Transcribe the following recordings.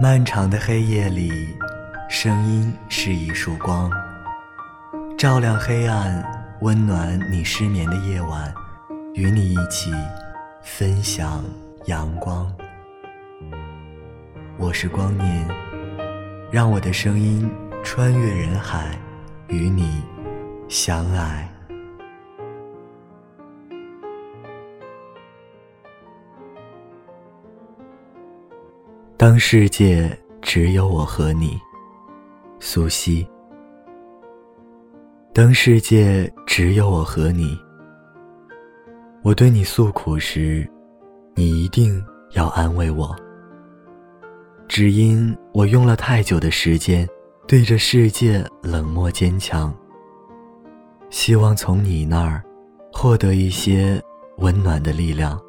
漫长的黑夜里，声音是一束光，照亮黑暗，温暖你失眠的夜晚，与你一起分享阳光。我是光年，让我的声音穿越人海，与你相爱。当世界只有我和你，苏西。当世界只有我和你，我对你诉苦时，你一定要安慰我。只因我用了太久的时间，对着世界冷漠坚强，希望从你那儿获得一些温暖的力量。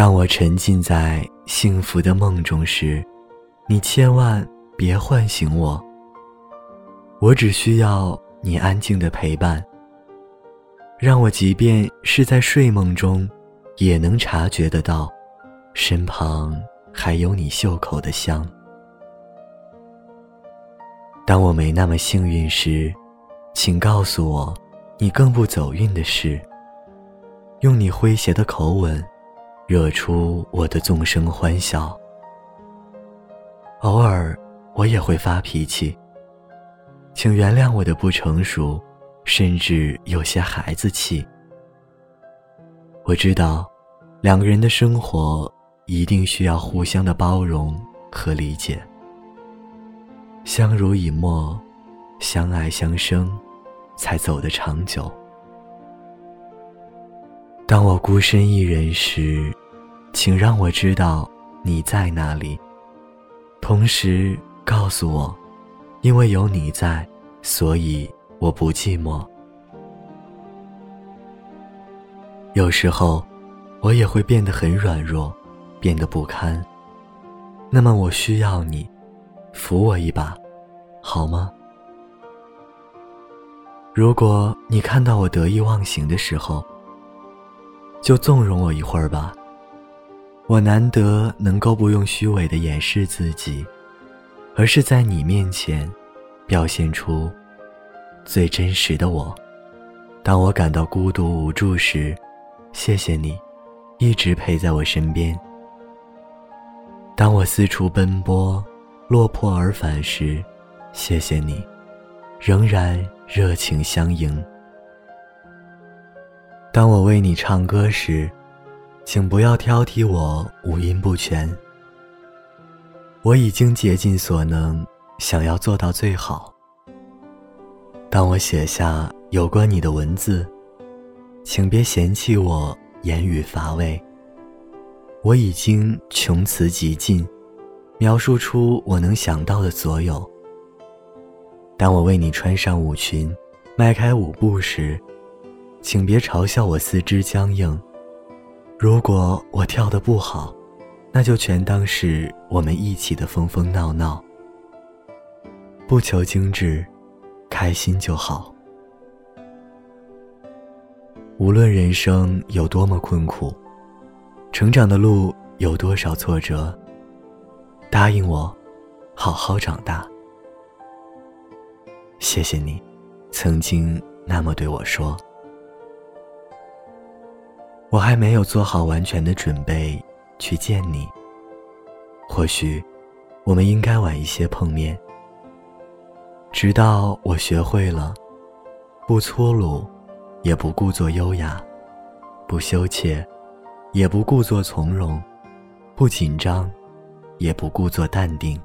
当我沉浸在幸福的梦中时，你千万别唤醒我。我只需要你安静的陪伴，让我即便是在睡梦中，也能察觉得到，身旁还有你袖口的香。当我没那么幸运时，请告诉我，你更不走运的事。用你诙谐的口吻。惹出我的纵声欢笑。偶尔，我也会发脾气，请原谅我的不成熟，甚至有些孩子气。我知道，两个人的生活一定需要互相的包容和理解，相濡以沫，相爱相生，才走得长久。当我孤身一人时，请让我知道你在哪里，同时告诉我，因为有你在，所以我不寂寞。有时候，我也会变得很软弱，变得不堪。那么我需要你，扶我一把，好吗？如果你看到我得意忘形的时候，就纵容我一会儿吧。我难得能够不用虚伪的掩饰自己，而是在你面前表现出最真实的我。当我感到孤独无助时，谢谢你一直陪在我身边。当我四处奔波，落魄而返时，谢谢你仍然热情相迎。当我为你唱歌时，请不要挑剔我五音不全，我已经竭尽所能，想要做到最好。当我写下有关你的文字，请别嫌弃我言语乏味。我已经穷词极尽，描述出我能想到的所有。当我为你穿上舞裙，迈开舞步时，请别嘲笑我四肢僵硬。如果我跳得不好，那就全当是我们一起的疯疯闹闹。不求精致，开心就好。无论人生有多么困苦，成长的路有多少挫折，答应我，好好长大。谢谢你，曾经那么对我说。我还没有做好完全的准备去见你。或许，我们应该晚一些碰面。直到我学会了，不粗鲁，也不故作优雅，不羞怯，也不故作从容，不紧张，也不故作淡定。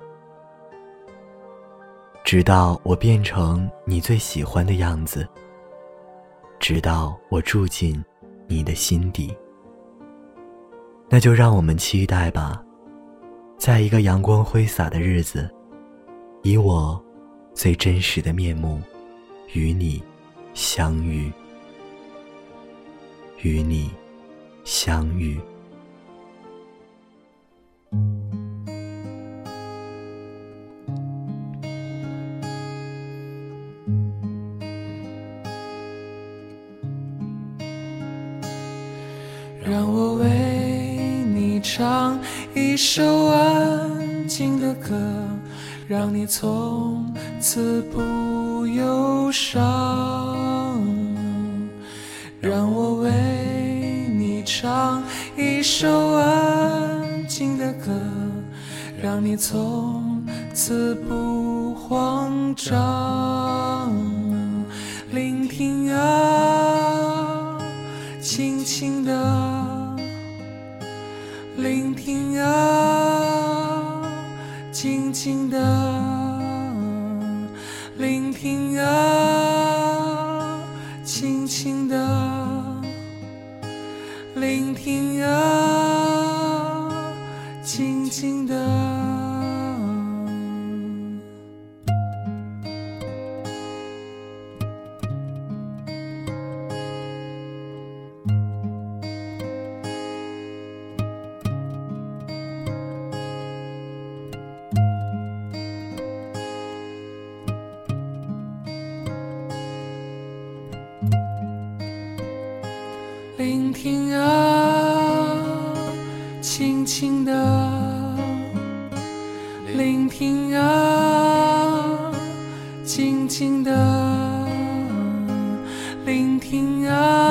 直到我变成你最喜欢的样子。直到我住进。你的心底，那就让我们期待吧，在一个阳光挥洒的日子，以我最真实的面目与你相遇，与你相遇。让我为你唱一首安静的歌，让你从此不忧伤。让我为你唱一首安静的歌，让你从此不慌张。静静的聆听啊，轻轻的聆听啊，静静的。聆听啊轻轻的聆听啊静静的聆听啊。